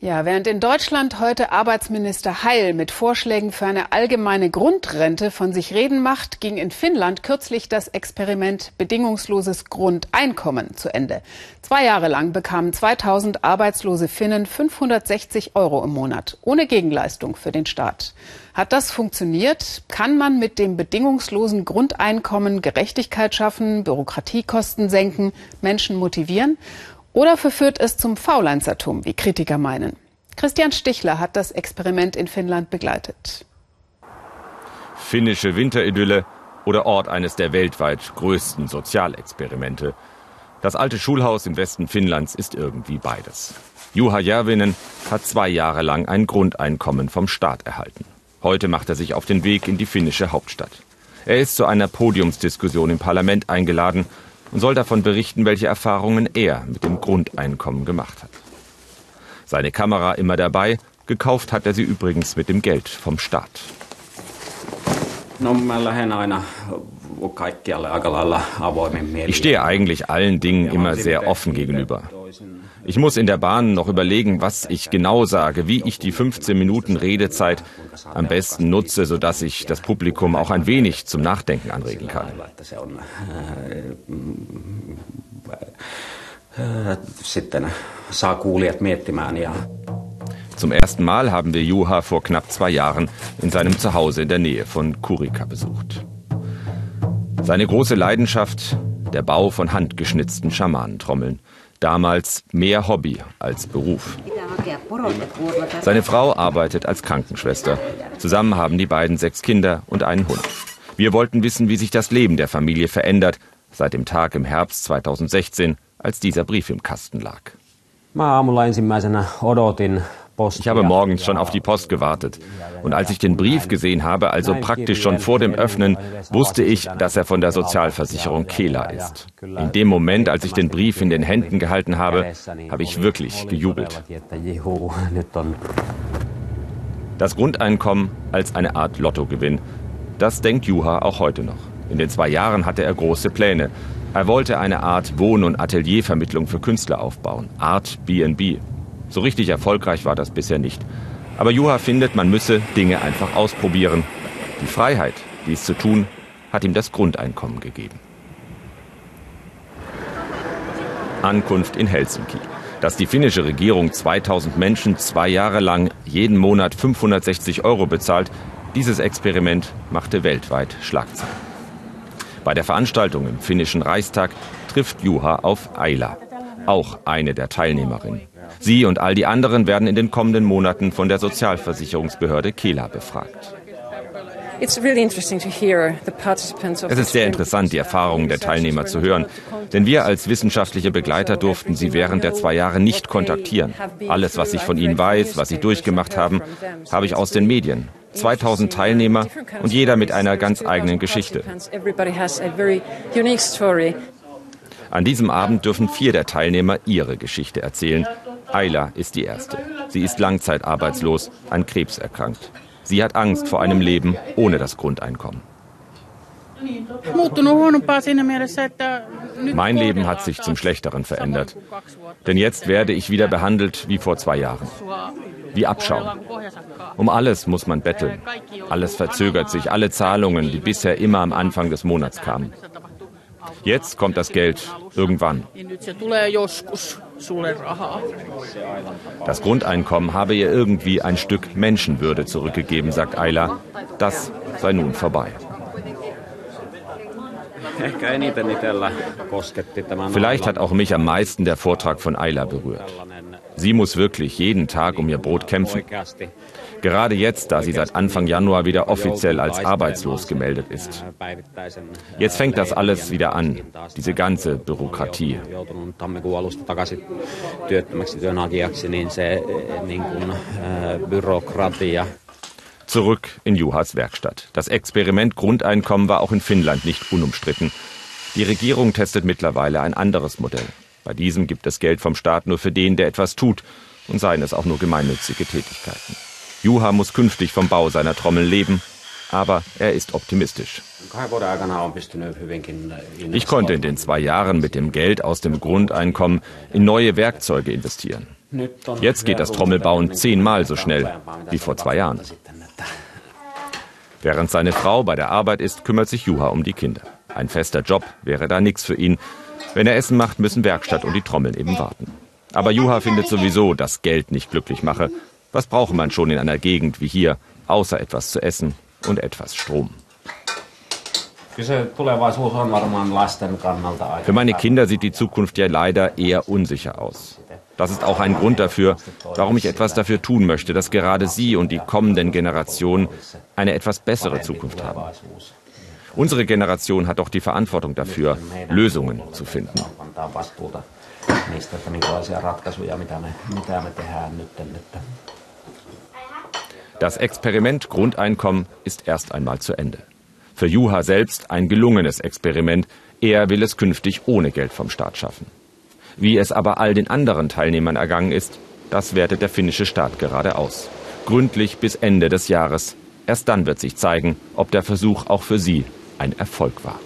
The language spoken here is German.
Ja, während in Deutschland heute Arbeitsminister Heil mit Vorschlägen für eine allgemeine Grundrente von sich reden macht, ging in Finnland kürzlich das Experiment bedingungsloses Grundeinkommen zu Ende. Zwei Jahre lang bekamen 2000 arbeitslose Finnen 560 Euro im Monat, ohne Gegenleistung für den Staat. Hat das funktioniert? Kann man mit dem bedingungslosen Grundeinkommen Gerechtigkeit schaffen, Bürokratiekosten senken, Menschen motivieren? Oder verführt es zum Faulenzertum, wie Kritiker meinen? Christian Stichler hat das Experiment in Finnland begleitet. Finnische Winteridylle oder Ort eines der weltweit größten Sozialexperimente. Das alte Schulhaus im Westen Finnlands ist irgendwie beides. Juha Järvinen hat zwei Jahre lang ein Grundeinkommen vom Staat erhalten. Heute macht er sich auf den Weg in die finnische Hauptstadt. Er ist zu einer Podiumsdiskussion im Parlament eingeladen und soll davon berichten, welche Erfahrungen er mit dem Grundeinkommen gemacht hat. Seine Kamera immer dabei, gekauft hat er sie übrigens mit dem Geld vom Staat. Ich stehe eigentlich allen Dingen immer sehr offen gegenüber. Ich muss in der Bahn noch überlegen, was ich genau sage, wie ich die 15 Minuten Redezeit am besten nutze, sodass ich das Publikum auch ein wenig zum Nachdenken anregen kann. Zum ersten Mal haben wir Juha vor knapp zwei Jahren in seinem Zuhause in der Nähe von Kurika besucht. Seine große Leidenschaft, der Bau von handgeschnitzten Schamanentrommeln. Damals mehr Hobby als Beruf. Seine Frau arbeitet als Krankenschwester. Zusammen haben die beiden sechs Kinder und einen Hund. Wir wollten wissen, wie sich das Leben der Familie verändert seit dem Tag im Herbst 2016, als dieser Brief im Kasten lag. Ich habe morgens schon auf die Post gewartet. Und als ich den Brief gesehen habe, also praktisch schon vor dem Öffnen, wusste ich, dass er von der Sozialversicherung Kela ist. In dem Moment, als ich den Brief in den Händen gehalten habe, habe ich wirklich gejubelt. Das Grundeinkommen als eine Art Lottogewinn. Das denkt Juha auch heute noch. In den zwei Jahren hatte er große Pläne. Er wollte eine Art Wohn- und Ateliervermittlung für Künstler aufbauen, Art B&B. So richtig erfolgreich war das bisher nicht. Aber Juha findet, man müsse Dinge einfach ausprobieren. Die Freiheit, dies zu tun, hat ihm das Grundeinkommen gegeben. Ankunft in Helsinki. Dass die finnische Regierung 2000 Menschen zwei Jahre lang jeden Monat 560 Euro bezahlt, dieses Experiment machte weltweit Schlagzeilen. Bei der Veranstaltung im finnischen Reichstag trifft Juha auf Aila, auch eine der Teilnehmerinnen. Sie und all die anderen werden in den kommenden Monaten von der Sozialversicherungsbehörde Kela befragt. Es ist sehr interessant, die Erfahrungen der Teilnehmer zu hören, denn wir als wissenschaftliche Begleiter durften sie während der zwei Jahre nicht kontaktieren. Alles, was ich von ihnen weiß, was sie durchgemacht haben, habe ich aus den Medien. 2000 Teilnehmer und jeder mit einer ganz eigenen Geschichte. An diesem Abend dürfen vier der Teilnehmer ihre Geschichte erzählen. Ayla ist die erste. Sie ist langzeitarbeitslos, an Krebs erkrankt. Sie hat Angst vor einem Leben ohne das Grundeinkommen. Mein Leben hat sich zum Schlechteren verändert. Denn jetzt werde ich wieder behandelt wie vor zwei Jahren. Wie Abschaum. Um alles muss man betteln. Alles verzögert sich, alle Zahlungen, die bisher immer am Anfang des Monats kamen. Jetzt kommt das Geld irgendwann. Das Grundeinkommen habe ihr irgendwie ein Stück Menschenwürde zurückgegeben, sagt Ayla. Das sei nun vorbei. Vielleicht hat auch mich am meisten der Vortrag von Ayla berührt. Sie muss wirklich jeden Tag um ihr Brot kämpfen. Gerade jetzt, da sie seit Anfang Januar wieder offiziell als arbeitslos gemeldet ist. Jetzt fängt das alles wieder an, diese ganze Bürokratie. Zurück in Juhas Werkstatt. Das Experiment Grundeinkommen war auch in Finnland nicht unumstritten. Die Regierung testet mittlerweile ein anderes Modell. Bei diesem gibt es Geld vom Staat nur für den, der etwas tut, und seien es auch nur gemeinnützige Tätigkeiten. Juha muss künftig vom Bau seiner Trommel leben Aber er ist optimistisch. Ich konnte in den zwei Jahren mit dem Geld aus dem Grundeinkommen in neue Werkzeuge investieren. Jetzt geht das Trommelbauen zehnmal so schnell wie vor zwei Jahren. Während seine Frau bei der Arbeit ist, kümmert sich Juha um die Kinder. Ein fester Job wäre da nichts für ihn. Wenn er Essen macht, müssen Werkstatt und die Trommeln eben warten. Aber Juha findet sowieso, dass Geld nicht glücklich mache. Was brauche man schon in einer Gegend wie hier, außer etwas zu essen und etwas Strom? Für meine Kinder sieht die Zukunft ja leider eher unsicher aus. Das ist auch ein Grund dafür, warum ich etwas dafür tun möchte, dass gerade Sie und die kommenden Generationen eine etwas bessere Zukunft haben. Unsere Generation hat doch die Verantwortung dafür, Lösungen zu finden. Das Experiment Grundeinkommen ist erst einmal zu Ende. Für Juha selbst ein gelungenes Experiment. Er will es künftig ohne Geld vom Staat schaffen. Wie es aber all den anderen Teilnehmern ergangen ist, das wertet der finnische Staat gerade aus. Gründlich bis Ende des Jahres. Erst dann wird sich zeigen, ob der Versuch auch für sie ein Erfolg war.